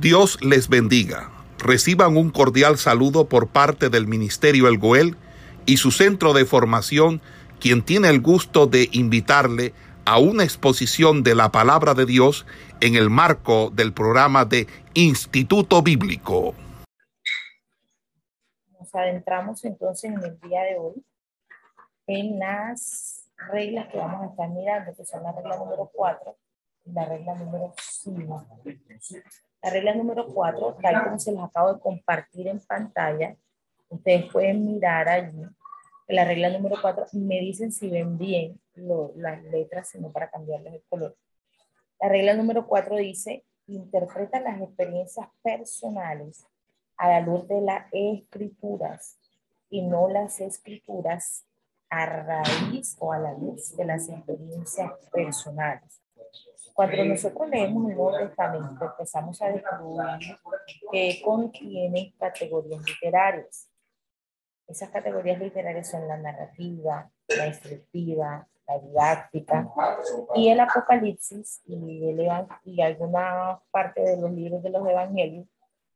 Dios les bendiga. Reciban un cordial saludo por parte del Ministerio El Goel y su centro de formación, quien tiene el gusto de invitarle a una exposición de la palabra de Dios en el marco del programa de Instituto Bíblico. Nos adentramos entonces en el día de hoy en las reglas que vamos a estar mirando, que son la regla número 4 y la regla número 5. La regla número 4, tal como se les acabo de compartir en pantalla, ustedes pueden mirar allí. La regla número 4, me dicen si ven bien las letras, sino para cambiarles el color. La regla número 4 dice, interpreta las experiencias personales a la luz de las escrituras y no las escrituras a raíz o a la luz de las experiencias personales. Cuando nosotros leemos el Nuevo Testamento, empezamos a descubrir que contiene categorías literarias. Esas categorías literarias son la narrativa, la instructiva, la didáctica y el Apocalipsis y, el, y alguna parte de los libros de los Evangelios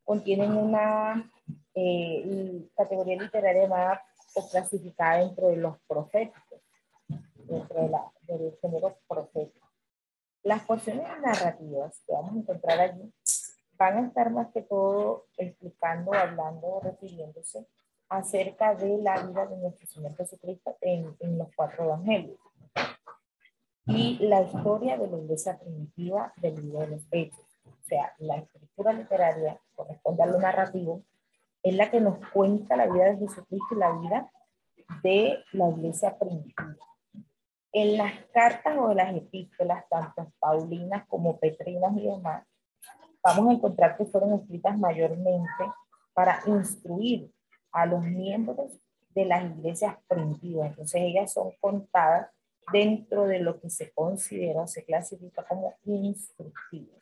contienen una eh, categoría literaria más o clasificada dentro de los proféticos, dentro de la, del género profético. Las porciones narrativas que vamos a encontrar allí van a estar más que todo explicando, hablando, refiriéndose acerca de la vida de nuestro Señor Jesucristo en, en los cuatro evangelios y la historia de la iglesia primitiva del libro de los hechos. O sea, la escritura literaria corresponde a lo narrativo, es la que nos cuenta la vida de Jesucristo y la vida de la iglesia primitiva. En las cartas o de las epístolas, tanto paulinas como petrinas y demás, vamos a encontrar que fueron escritas mayormente para instruir a los miembros de las iglesias primitivas. Entonces ellas son contadas dentro de lo que se considera o se clasifica como instructivas.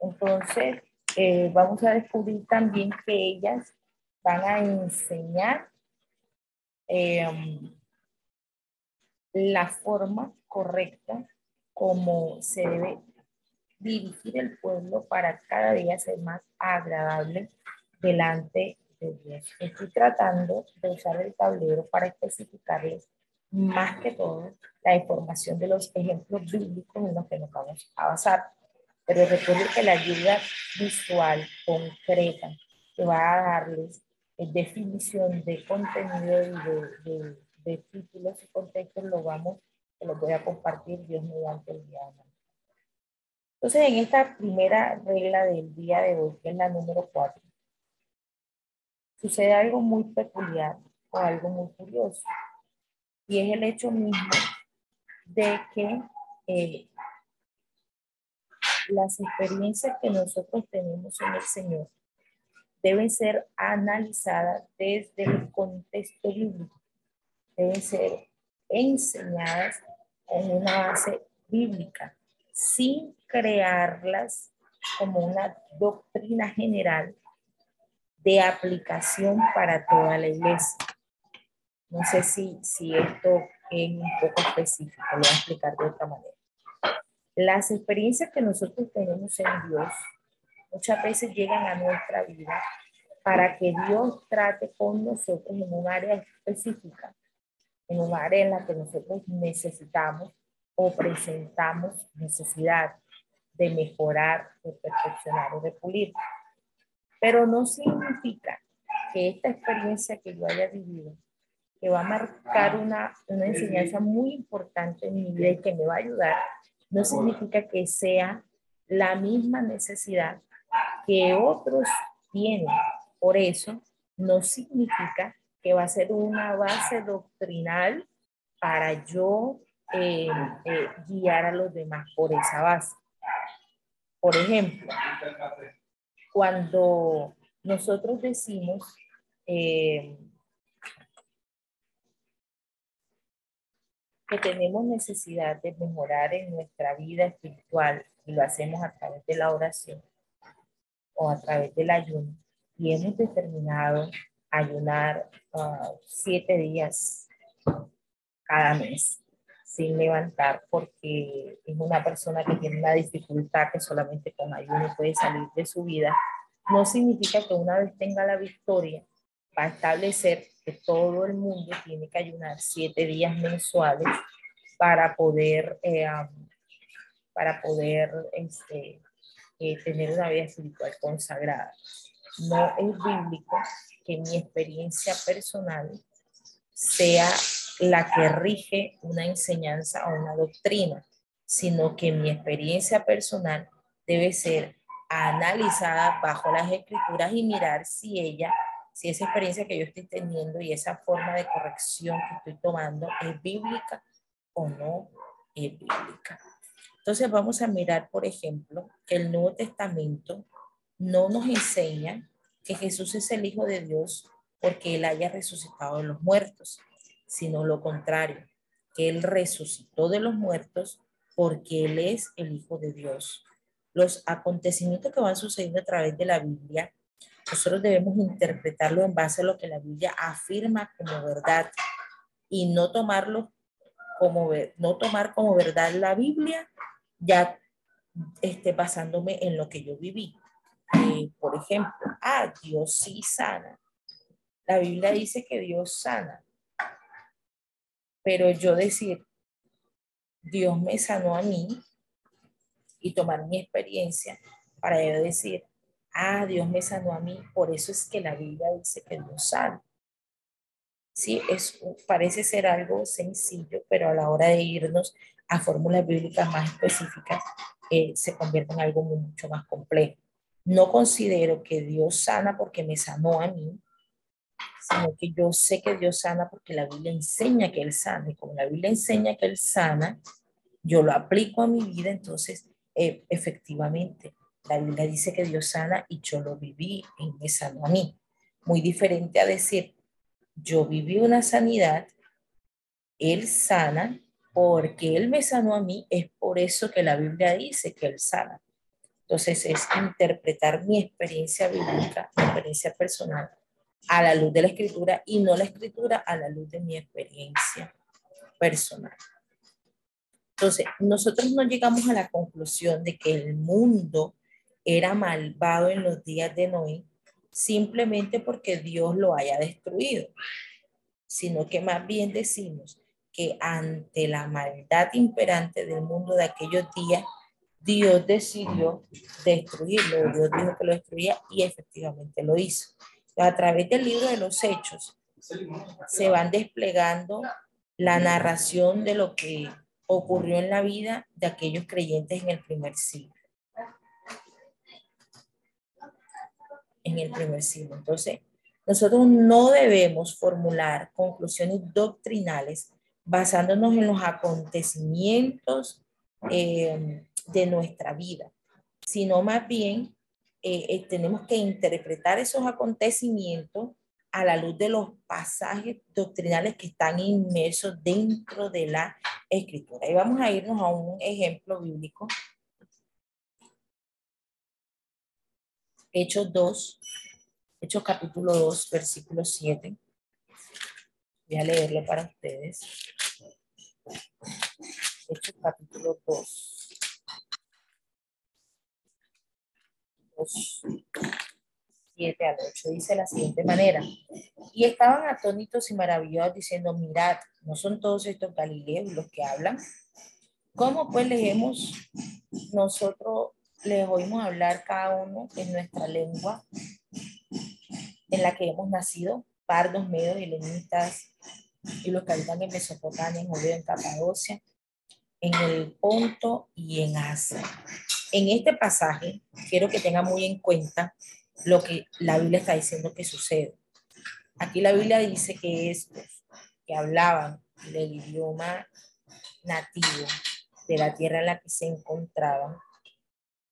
Entonces, eh, vamos a descubrir también que ellas van a enseñar eh, la forma correcta como se debe dirigir el pueblo para cada día ser más agradable delante de Dios. Estoy tratando de usar el tablero para especificarles más que todo la información de los ejemplos bíblicos en los que nos vamos a basar. Pero recuerden que la ayuda visual concreta que va a darles definición de contenido y de títulos y contextos lo vamos, se los voy a compartir Dios mediante el día de hoy. Entonces, en esta primera regla del día de hoy, que es la número 4, sucede algo muy peculiar o algo muy curioso. Y es el hecho mismo de que eh, las experiencias que nosotros tenemos en el Señor deben ser analizadas desde el contexto bíblico deben ser enseñadas en una base bíblica, sin crearlas como una doctrina general de aplicación para toda la iglesia. No sé si, si esto es un poco específico, lo voy a explicar de otra manera. Las experiencias que nosotros tenemos en Dios muchas veces llegan a nuestra vida para que Dios trate con nosotros en un área específica área en la que nosotros necesitamos o presentamos necesidad de mejorar, de perfeccionar o de pulir. Pero no significa que esta experiencia que yo haya vivido, que va a marcar una, una enseñanza muy importante en mi vida y que me va a ayudar, no significa que sea la misma necesidad que otros tienen. Por eso, no significa que va a ser una base doctrinal para yo eh, eh, guiar a los demás por esa base. Por ejemplo, cuando nosotros decimos eh, que tenemos necesidad de mejorar en nuestra vida espiritual y lo hacemos a través de la oración o a través del ayuno y hemos determinado ayunar uh, siete días cada mes. sin levantar porque es una persona que tiene una dificultad que solamente con ayuno puede salir de su vida, no significa que una vez tenga la victoria va a establecer que todo el mundo tiene que ayunar siete días mensuales para poder, eh, para poder este, eh, tener una vida espiritual consagrada. No es bíblico que mi experiencia personal sea la que rige una enseñanza o una doctrina, sino que mi experiencia personal debe ser analizada bajo las escrituras y mirar si ella, si esa experiencia que yo estoy teniendo y esa forma de corrección que estoy tomando es bíblica o no es bíblica. Entonces vamos a mirar, por ejemplo, que el Nuevo Testamento no nos enseña que Jesús es el Hijo de Dios porque Él haya resucitado de los muertos, sino lo contrario, que Él resucitó de los muertos porque Él es el Hijo de Dios. Los acontecimientos que van sucediendo a través de la Biblia, nosotros debemos interpretarlo en base a lo que la Biblia afirma como verdad y no tomarlo como no tomar como verdad la Biblia ya esté basándome en lo que yo viví. Eh, por ejemplo, ah, Dios sí sana. La Biblia dice que Dios sana. Pero yo decir, Dios me sanó a mí y tomar mi experiencia para yo decir, ah, Dios me sanó a mí, por eso es que la Biblia dice que Dios sana. Sí, es, parece ser algo sencillo, pero a la hora de irnos a fórmulas bíblicas más específicas, eh, se convierte en algo mucho más complejo. No considero que Dios sana porque me sanó a mí, sino que yo sé que Dios sana porque la Biblia enseña que Él sana. Y como la Biblia enseña que Él sana, yo lo aplico a mi vida, entonces eh, efectivamente la Biblia dice que Dios sana y yo lo viví y me sanó a mí. Muy diferente a decir, yo viví una sanidad, Él sana, porque Él me sanó a mí, es por eso que la Biblia dice que Él sana. Entonces es interpretar mi experiencia bíblica, mi experiencia personal, a la luz de la escritura y no la escritura a la luz de mi experiencia personal. Entonces, nosotros no llegamos a la conclusión de que el mundo era malvado en los días de Noé simplemente porque Dios lo haya destruido, sino que más bien decimos que ante la maldad imperante del mundo de aquellos días, Dios decidió destruirlo. Dios dijo que lo destruía y efectivamente lo hizo. A través del libro de los hechos se van desplegando la narración de lo que ocurrió en la vida de aquellos creyentes en el primer siglo. En el primer siglo. Entonces, nosotros no debemos formular conclusiones doctrinales basándonos en los acontecimientos eh, de nuestra vida, sino más bien eh, eh, tenemos que interpretar esos acontecimientos a la luz de los pasajes doctrinales que están inmersos dentro de la escritura. Y vamos a irnos a un ejemplo bíblico. Hechos 2, Hechos capítulo 2, versículo 7. Voy a leerlo para ustedes. Hechos capítulo 2. 2 7 al 8 dice la siguiente manera. Y estaban atónitos y maravillados diciendo, mirad, ¿no son todos estos galileos los que hablan? ¿Cómo pues leemos nosotros les oímos hablar cada uno en nuestra lengua en la que hemos nacido? pardos, medios, helenitas, y los que habitan en Mesopotamia, en Judea, en Capadocia, en el Ponto y en Asia. En este pasaje, quiero que tengan muy en cuenta lo que la Biblia está diciendo que sucede. Aquí la Biblia dice que estos que hablaban el idioma nativo de la tierra en la que se encontraban,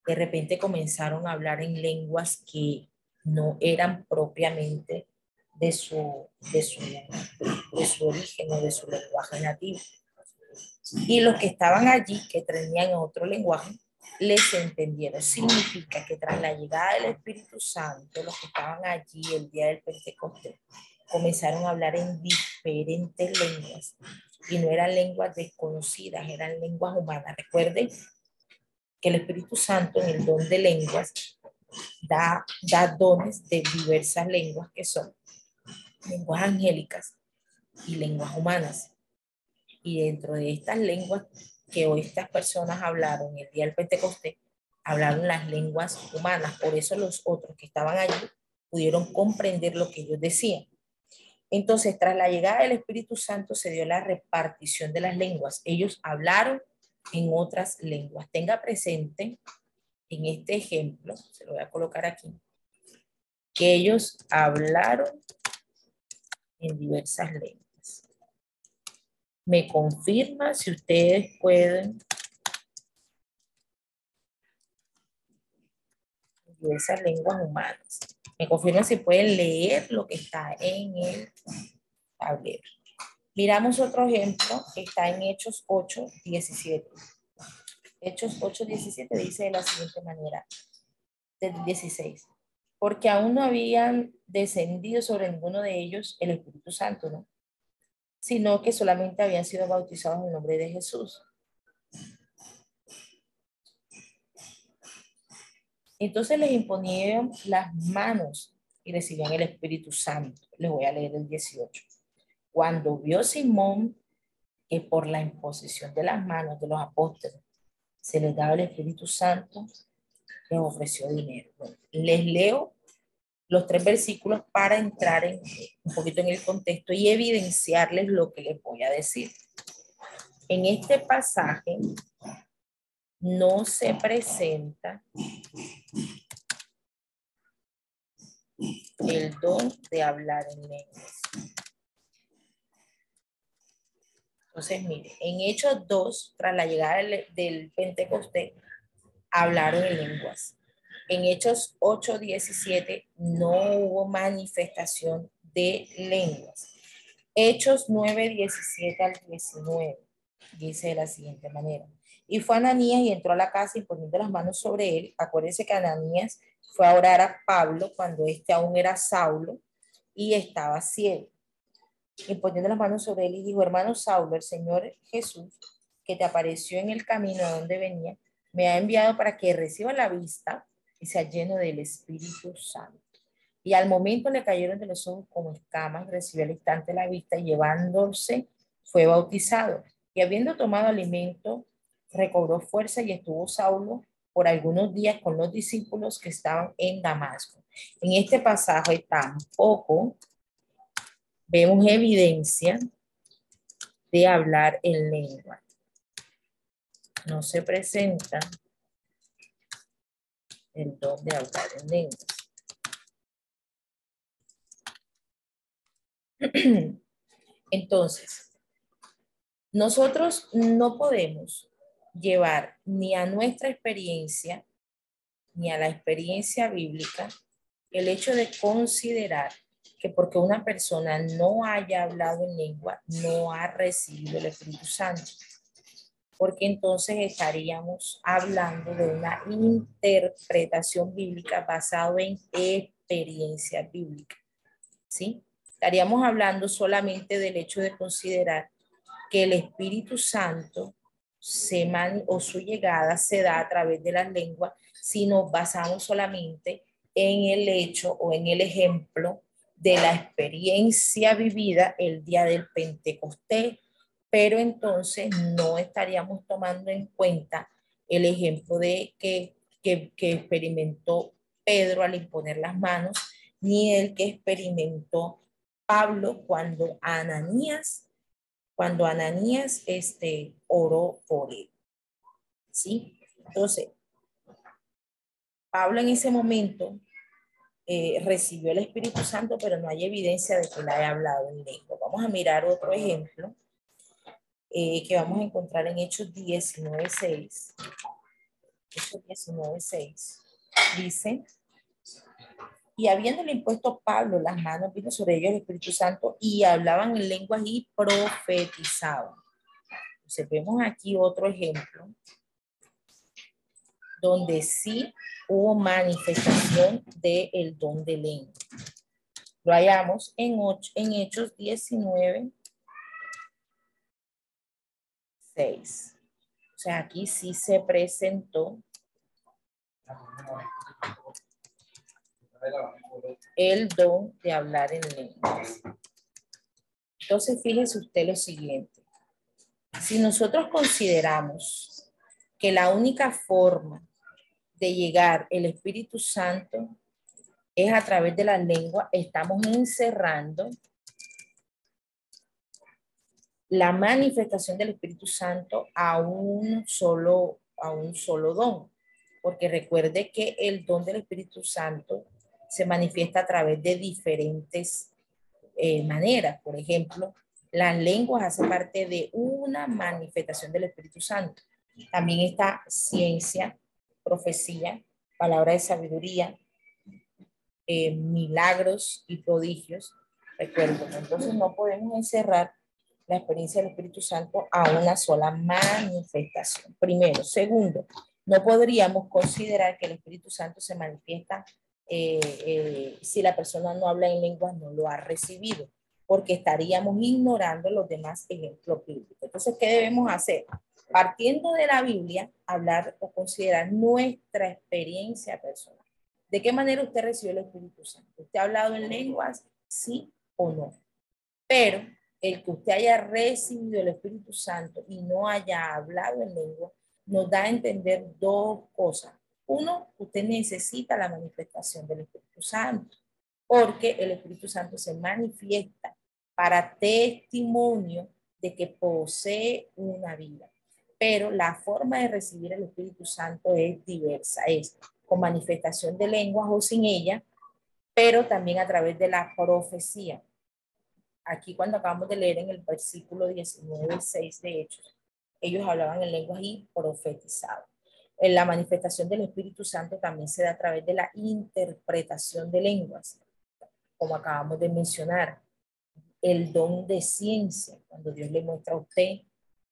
de repente comenzaron a hablar en lenguas que no eran propiamente de su, de su, de su origen o de su lenguaje nativo. Y los que estaban allí, que tenían otro lenguaje, les entendieron. Significa que tras la llegada del Espíritu Santo, los que estaban allí el día del Pentecostés, comenzaron a hablar en diferentes lenguas y no eran lenguas desconocidas, eran lenguas humanas. Recuerden que el Espíritu Santo en el don de lenguas da, da dones de diversas lenguas que son lenguas angélicas y lenguas humanas. Y dentro de estas lenguas que hoy estas personas hablaron el día del Pentecostés, hablaron las lenguas humanas. Por eso los otros que estaban allí pudieron comprender lo que ellos decían. Entonces, tras la llegada del Espíritu Santo se dio la repartición de las lenguas. Ellos hablaron en otras lenguas. Tenga presente en este ejemplo, se lo voy a colocar aquí, que ellos hablaron en diversas lenguas. Me confirma si ustedes pueden diversas lenguas humanas. Me confirma si pueden leer lo que está en el tablero. Miramos otro ejemplo que está en Hechos 8, 17. Hechos 8, 17 dice de la siguiente manera, del 16, porque aún no habían descendido sobre ninguno de ellos el Espíritu Santo, ¿no? Sino que solamente habían sido bautizados en el nombre de Jesús. Entonces les imponían las manos y recibían el Espíritu Santo. Les voy a leer el 18. Cuando vio Simón que por la imposición de las manos de los apóstoles se les daba el Espíritu Santo, les ofreció dinero. les leo los tres versículos para entrar en, un poquito en el contexto y evidenciarles lo que les voy a decir. En este pasaje no se presenta el don de hablar en lenguas. Entonces, mire, en Hechos 2, tras la llegada del, del Pentecostés, hablaron en lenguas. En Hechos 8, 17, no hubo manifestación de lenguas. Hechos 9, 17 al 19, dice de la siguiente manera. Y fue Ananías y entró a la casa y poniendo las manos sobre él, acuérdense que Ananías fue a orar a Pablo cuando éste aún era Saulo y estaba ciego. Y poniendo las manos sobre él y dijo, hermano Saulo, el Señor Jesús, que te apareció en el camino a donde venía, me ha enviado para que reciba la vista y sea lleno del Espíritu Santo. Y al momento le cayeron de los ojos como escamas, recibió al instante la vista y llevándose fue bautizado. Y habiendo tomado alimento, recobró fuerza y estuvo Saulo por algunos días con los discípulos que estaban en Damasco. En este pasaje tampoco vemos evidencia de hablar en lengua. No se presenta de hablar en lengua. Entonces, nosotros no podemos llevar ni a nuestra experiencia ni a la experiencia bíblica el hecho de considerar que porque una persona no haya hablado en lengua, no ha recibido el Espíritu Santo. Porque entonces estaríamos hablando de una interpretación bíblica basada en experiencia bíblica. ¿Sí? Estaríamos hablando solamente del hecho de considerar que el Espíritu Santo se o su llegada se da a través de las lenguas si nos basamos solamente en el hecho o en el ejemplo de la experiencia vivida el día del Pentecostés, pero entonces no estaríamos tomando en cuenta el ejemplo de que, que, experimentó Pedro al imponer las manos, ni el que experimentó Pablo cuando Ananías cuando Ananías este, oró por él. ¿Sí? Entonces, Pablo en ese momento eh, recibió el Espíritu Santo, pero no hay evidencia de que le haya hablado en lengua. Vamos a mirar otro ejemplo eh, que vamos a encontrar en Hechos 19.6. Hechos 19.6 dice, y habiéndole impuesto Pablo las manos, vino sobre ellos el Espíritu Santo y hablaban en lenguas y profetizaban. Entonces vemos aquí otro ejemplo donde sí hubo manifestación del don de lengua. Lo hallamos en, en Hechos 19, 6. O sea, aquí sí se presentó el don de hablar en lenguas. Entonces, fíjese usted lo siguiente. Si nosotros consideramos que la única forma de llegar el Espíritu Santo es a través de la lengua, estamos encerrando la manifestación del Espíritu Santo a un solo, a un solo don. Porque recuerde que el don del Espíritu Santo se manifiesta a través de diferentes eh, maneras. Por ejemplo, las lenguas hacen parte de una manifestación del Espíritu Santo. También está ciencia, profecía, palabra de sabiduría, eh, milagros y prodigios. Recuerden, entonces no podemos encerrar la experiencia del Espíritu Santo a una sola manifestación. Primero. Segundo, no podríamos considerar que el Espíritu Santo se manifiesta eh, eh, si la persona no habla en lenguas, no lo ha recibido, porque estaríamos ignorando los demás ejemplos bíblicos. Entonces, ¿qué debemos hacer? Partiendo de la Biblia, hablar o considerar nuestra experiencia personal. ¿De qué manera usted recibió el Espíritu Santo? ¿Usted ha hablado en lenguas? Sí o no. Pero el que usted haya recibido el Espíritu Santo y no haya hablado en lengua, nos da a entender dos cosas. Uno, usted necesita la manifestación del Espíritu Santo, porque el Espíritu Santo se manifiesta para testimonio de que posee una vida. Pero la forma de recibir el Espíritu Santo es diversa, es con manifestación de lenguas o sin ella, pero también a través de la profecía aquí cuando acabamos de leer en el versículo 19, 6 de Hechos, ellos hablaban en lenguas y profetizaban. La manifestación del Espíritu Santo también se da a través de la interpretación de lenguas, como acabamos de mencionar, el don de ciencia, cuando Dios le muestra a usted eh,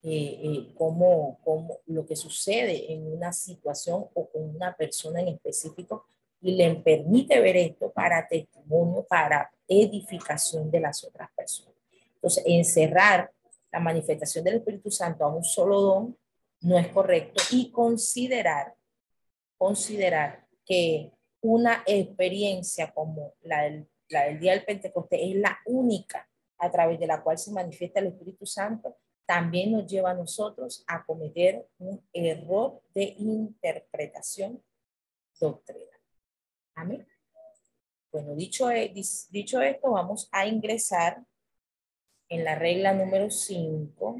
eh, cómo, cómo, lo que sucede en una situación o con una persona en específico y le permite ver esto para testimonio, para edificación de las otras personas. Entonces, encerrar la manifestación del Espíritu Santo a un solo don no es correcto y considerar, considerar que una experiencia como la del, la del día del Pentecostés es la única a través de la cual se manifiesta el Espíritu Santo, también nos lleva a nosotros a cometer un error de interpretación doctrina. Bueno, dicho, e, dicho esto, vamos a ingresar en la regla número 5.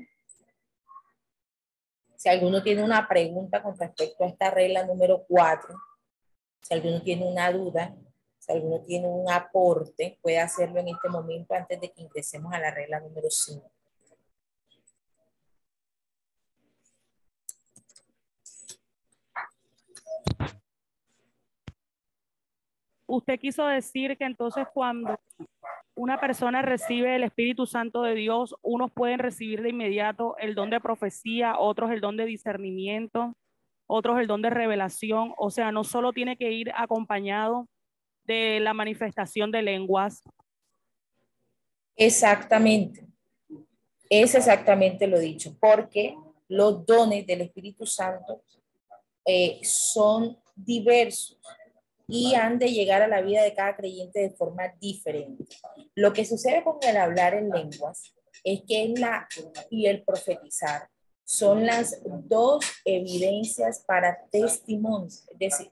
Si alguno tiene una pregunta con respecto a esta regla número 4, si alguno tiene una duda, si alguno tiene un aporte, puede hacerlo en este momento antes de que ingresemos a la regla número 5. Usted quiso decir que entonces cuando una persona recibe el Espíritu Santo de Dios, unos pueden recibir de inmediato el don de profecía, otros el don de discernimiento, otros el don de revelación. O sea, no solo tiene que ir acompañado de la manifestación de lenguas. Exactamente. Es exactamente lo dicho, porque los dones del Espíritu Santo eh, son diversos y han de llegar a la vida de cada creyente de forma diferente. Lo que sucede con el hablar en lenguas es que la y el profetizar son las dos evidencias para testimonios. Es decir,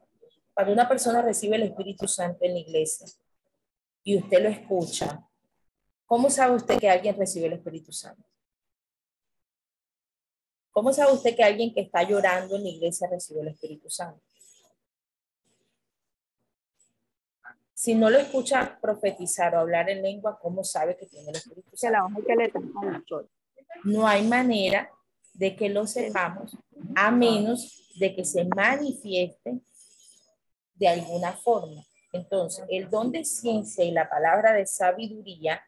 cuando una persona recibe el Espíritu Santo en la iglesia y usted lo escucha, ¿cómo sabe usted que alguien recibe el Espíritu Santo? ¿Cómo sabe usted que alguien que está llorando en la iglesia recibe el Espíritu Santo? Si no lo escucha profetizar o hablar en lengua, ¿cómo sabe que tiene el Espíritu Santo? No hay manera de que lo sepamos a menos de que se manifieste de alguna forma. Entonces, el don de ciencia y la palabra de sabiduría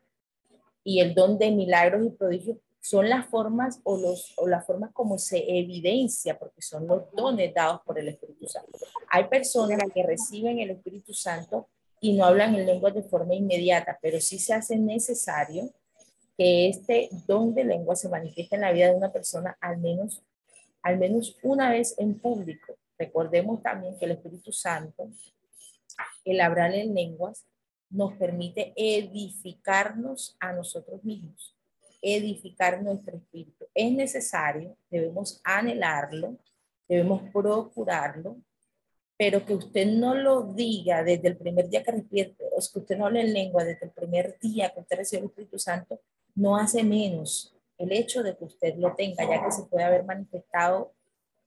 y el don de milagros y prodigios son las formas o, los, o las formas como se evidencia, porque son los dones dados por el Espíritu Santo. Hay personas que reciben el Espíritu Santo y no hablan en lenguas de forma inmediata, pero sí se hace necesario que este don de lengua se manifiesta en la vida de una persona al menos, al menos una vez en público. Recordemos también que el Espíritu Santo, el hablar en lenguas, nos permite edificarnos a nosotros mismos, edificar nuestro espíritu. Es necesario, debemos anhelarlo, debemos procurarlo, pero que usted no lo diga desde el primer día que respierte, o que usted no hable en lengua desde el primer día que usted recibe el Espíritu Santo, no hace menos el hecho de que usted lo tenga, ya que se puede haber manifestado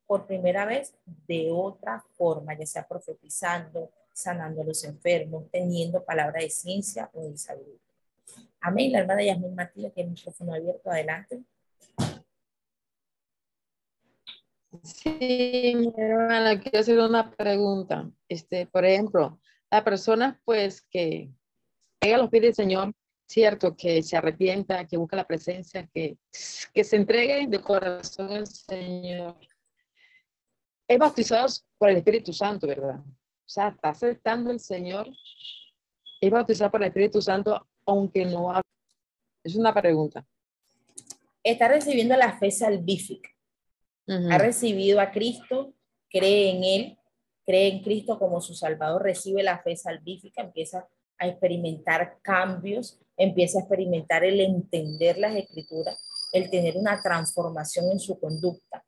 por primera vez de otra forma, ya sea profetizando, sanando a los enfermos, teniendo palabra de ciencia o de sabiduría. Amén. La hermana Yasmin Martínez tiene el micrófono abierto. Adelante. Sí, mi hermana, quiero hacer una pregunta. Este, por ejemplo, la persona pues que llega a los pies del Señor, cierto, que se arrepienta, que busca la presencia, que, que se entregue de corazón al Señor. Es bautizado por el Espíritu Santo, ¿verdad? O sea, está aceptando el Señor. Es bautizado por el Espíritu Santo, aunque no hable. Es una pregunta. Está recibiendo la fe salvífica ha recibido a Cristo, cree en Él, cree en Cristo como su Salvador, recibe la fe salvífica, empieza a experimentar cambios, empieza a experimentar el entender las escrituras, el tener una transformación en su conducta.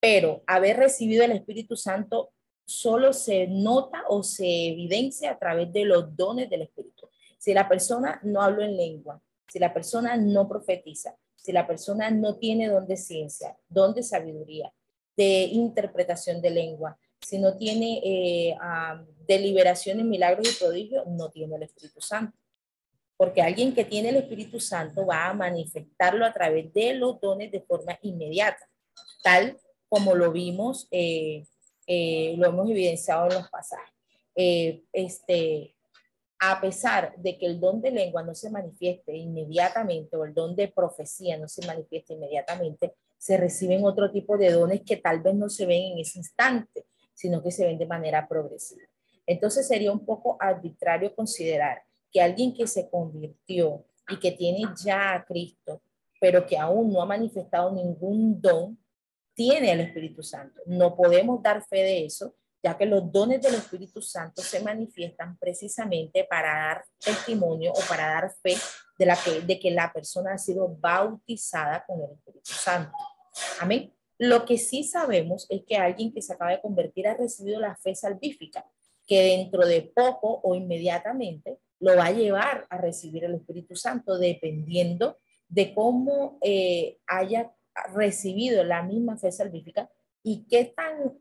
Pero haber recibido el Espíritu Santo solo se nota o se evidencia a través de los dones del Espíritu. Si la persona no habla en lengua, si la persona no profetiza, si la persona no tiene don de ciencia, don de sabiduría, de interpretación de lengua, si no tiene eh, deliberaciones, milagros y prodigios, no tiene el Espíritu Santo. Porque alguien que tiene el Espíritu Santo va a manifestarlo a través de los dones de forma inmediata, tal como lo vimos, eh, eh, lo hemos evidenciado en los pasajes. este, a pesar de que el don de lengua no se manifieste inmediatamente o el don de profecía no se manifieste inmediatamente, se reciben otro tipo de dones que tal vez no se ven en ese instante, sino que se ven de manera progresiva. Entonces sería un poco arbitrario considerar que alguien que se convirtió y que tiene ya a Cristo, pero que aún no ha manifestado ningún don, tiene el Espíritu Santo. No podemos dar fe de eso ya que los dones del Espíritu Santo se manifiestan precisamente para dar testimonio o para dar fe de, la que, de que la persona ha sido bautizada con el Espíritu Santo. Amén. Lo que sí sabemos es que alguien que se acaba de convertir ha recibido la fe salvífica, que dentro de poco o inmediatamente lo va a llevar a recibir el Espíritu Santo, dependiendo de cómo eh, haya recibido la misma fe salvífica y qué tan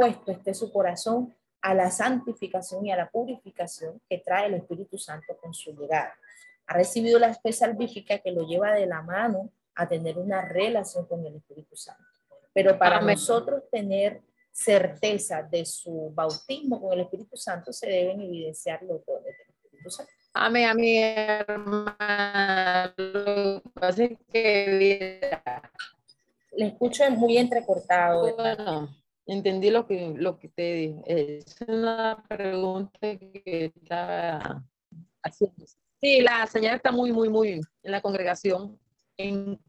puesto esté su corazón a la santificación y a la purificación que trae el Espíritu Santo con su llegada. Ha recibido la fe salvífica que lo lleva de la mano a tener una relación con el Espíritu Santo. Pero para nosotros tener certeza de su bautismo con el Espíritu Santo se deben evidenciar los dones del Espíritu Santo. Amén, a mi hermano. Le escucho muy entrecortado. Bueno, entendí lo que, lo que te dije. Es una pregunta que estaba haciendo. Sí, la señal está muy, muy, muy en la congregación, en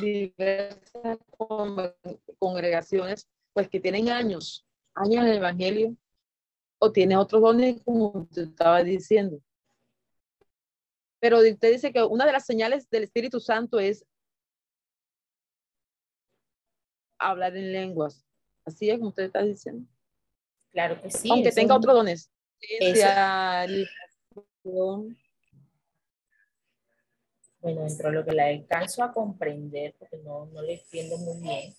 diversas congregaciones, pues que tienen años, años en el Evangelio, o tiene otros dones, como te estaba diciendo. Pero usted dice que una de las señales del Espíritu Santo es hablar en lenguas. Así es como usted está diciendo. Claro que sí. Aunque tenga otros dones. Bueno, dentro de lo que la alcanzo a comprender, porque no, no le entiendo muy bien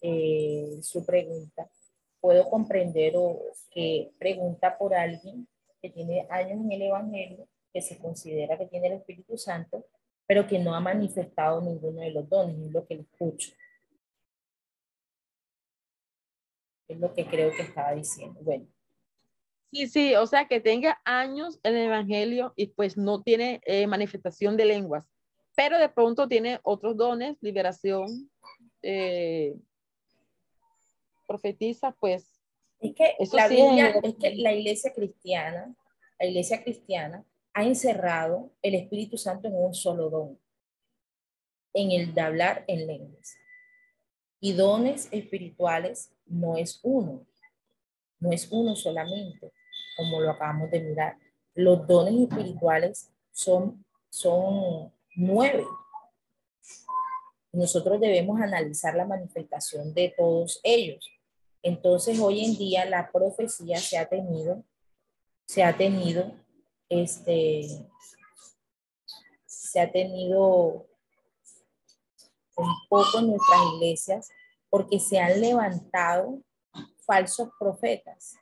eh, su pregunta, puedo comprender o que pregunta por alguien que tiene años en el Evangelio, que se considera que tiene el Espíritu Santo, pero que no ha manifestado ninguno de los dones, es lo que le escucho. Es lo que creo que estaba diciendo. Bueno. Sí, sí, o sea, que tenga años en el Evangelio y pues no tiene eh, manifestación de lenguas, pero de pronto tiene otros dones, liberación, eh, profetiza, pues. Es que, la Biblia, es que la iglesia cristiana, la iglesia cristiana ha encerrado el Espíritu Santo en un solo don, en el de hablar en lenguas. Y dones espirituales no es uno, no es uno solamente, como lo acabamos de mirar. Los dones espirituales son, son nueve. Nosotros debemos analizar la manifestación de todos ellos. Entonces, hoy en día la profecía se ha tenido, se ha tenido, este, se ha tenido un poco en nuestras iglesias porque se han levantado falsos profetas.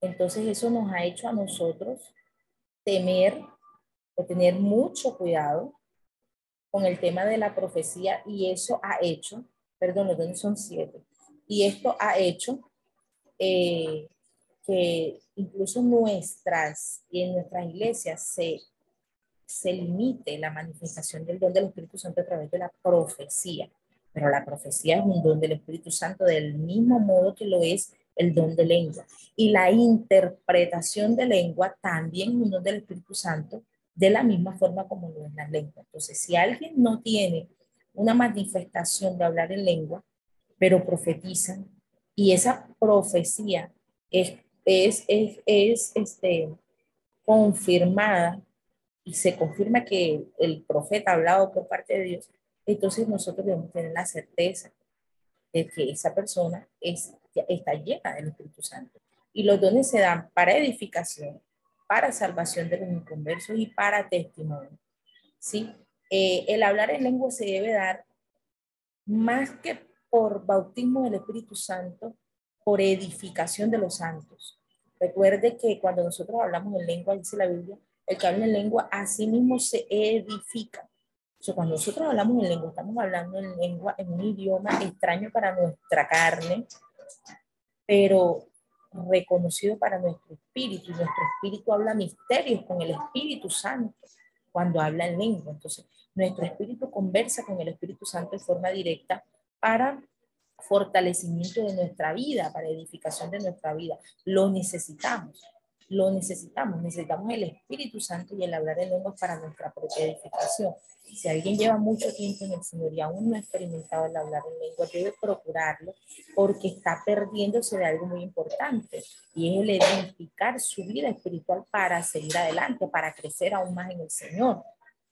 Entonces eso nos ha hecho a nosotros temer o tener mucho cuidado con el tema de la profecía y eso ha hecho, perdón, los son siete, y esto ha hecho eh, que incluso nuestras y en nuestras iglesias se, se limite la manifestación del don del Espíritu Santo a través de la profecía. Pero la profecía es un don del Espíritu Santo del mismo modo que lo es el don de lengua. Y la interpretación de lengua también es un don del Espíritu Santo de la misma forma como lo es la lengua. Entonces, si alguien no tiene una manifestación de hablar en lengua, pero profetiza, y esa profecía es, es, es, es este, confirmada y se confirma que el profeta ha hablado por parte de Dios, entonces nosotros debemos tener la certeza de que esa persona es, está llena del Espíritu Santo. Y los dones se dan para edificación, para salvación de los inconversos y para testimonio. ¿Sí? Eh, el hablar en lengua se debe dar más que por bautismo del Espíritu Santo, por edificación de los santos. Recuerde que cuando nosotros hablamos en lengua, dice la Biblia, el que habla en lengua a sí mismo se edifica cuando nosotros hablamos en lengua, estamos hablando en lengua, en un idioma extraño para nuestra carne, pero reconocido para nuestro espíritu. Y nuestro espíritu habla misterios con el Espíritu Santo cuando habla en lengua. Entonces, nuestro espíritu conversa con el Espíritu Santo de forma directa para fortalecimiento de nuestra vida, para edificación de nuestra vida. Lo necesitamos, lo necesitamos. Necesitamos el Espíritu Santo y el hablar en lengua para nuestra propia edificación. Si alguien lleva mucho tiempo en el Señor y aún no ha experimentado el hablar en lengua, debe procurarlo porque está perdiéndose de algo muy importante y es el edificar su vida espiritual para seguir adelante, para crecer aún más en el Señor.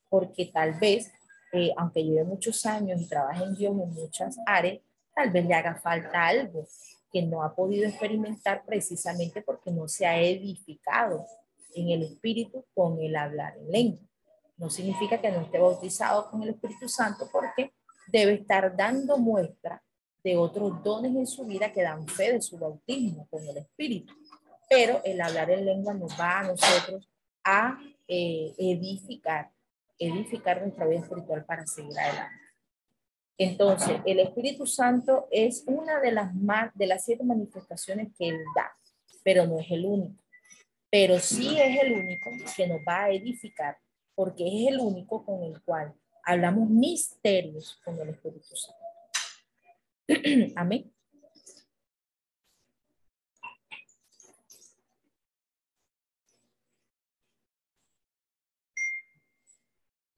Porque tal vez, eh, aunque lleve muchos años y trabaje en Dios en muchas áreas, tal vez le haga falta algo que no ha podido experimentar precisamente porque no se ha edificado en el espíritu con el hablar en lengua. No significa que no esté bautizado con el Espíritu Santo porque debe estar dando muestra de otros dones en su vida que dan fe de su bautismo con el Espíritu. Pero el hablar en lengua nos va a nosotros a eh, edificar, edificar nuestra vida espiritual para seguir adelante. Entonces, el Espíritu Santo es una de las, más, de las siete manifestaciones que Él da, pero no es el único. Pero sí es el único que nos va a edificar porque es el único con el cual hablamos misterios con el Espíritu Santo. Amén.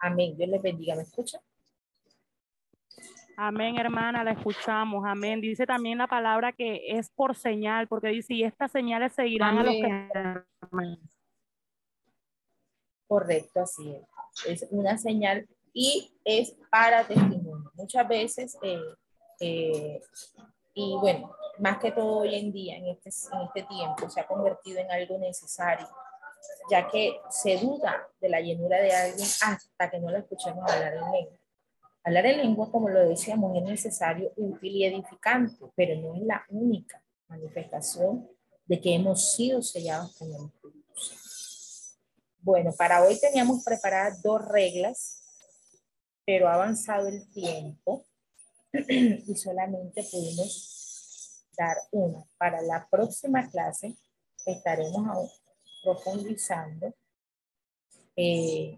Amén. Dios les bendiga. ¿Me escucha? Amén, hermana, la escuchamos. Amén. Dice también la palabra que es por señal, porque dice, y estas señales seguirán a los que... Correcto, así es. Es una señal y es para testimonio. Muchas veces, eh, eh, y bueno, más que todo hoy en día, en este, en este tiempo, se ha convertido en algo necesario, ya que se duda de la llenura de alguien hasta que no la escuchemos hablar en lengua. Hablar en lengua, como lo decíamos, es necesario, útil y edificante, pero no es la única manifestación de que hemos sido sellados con el bueno, para hoy teníamos preparadas dos reglas, pero ha avanzado el tiempo y solamente pudimos dar una. Para la próxima clase estaremos profundizando eh,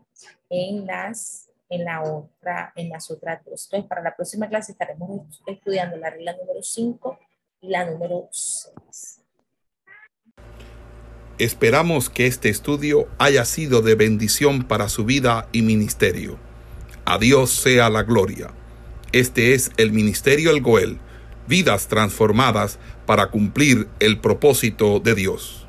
en las en la otra en las otras dos. Entonces, para la próxima clase estaremos estudiando la regla número 5 y la número 6. Esperamos que este estudio haya sido de bendición para su vida y ministerio. A Dios sea la gloria. Este es el Ministerio El Goel, vidas transformadas para cumplir el propósito de Dios.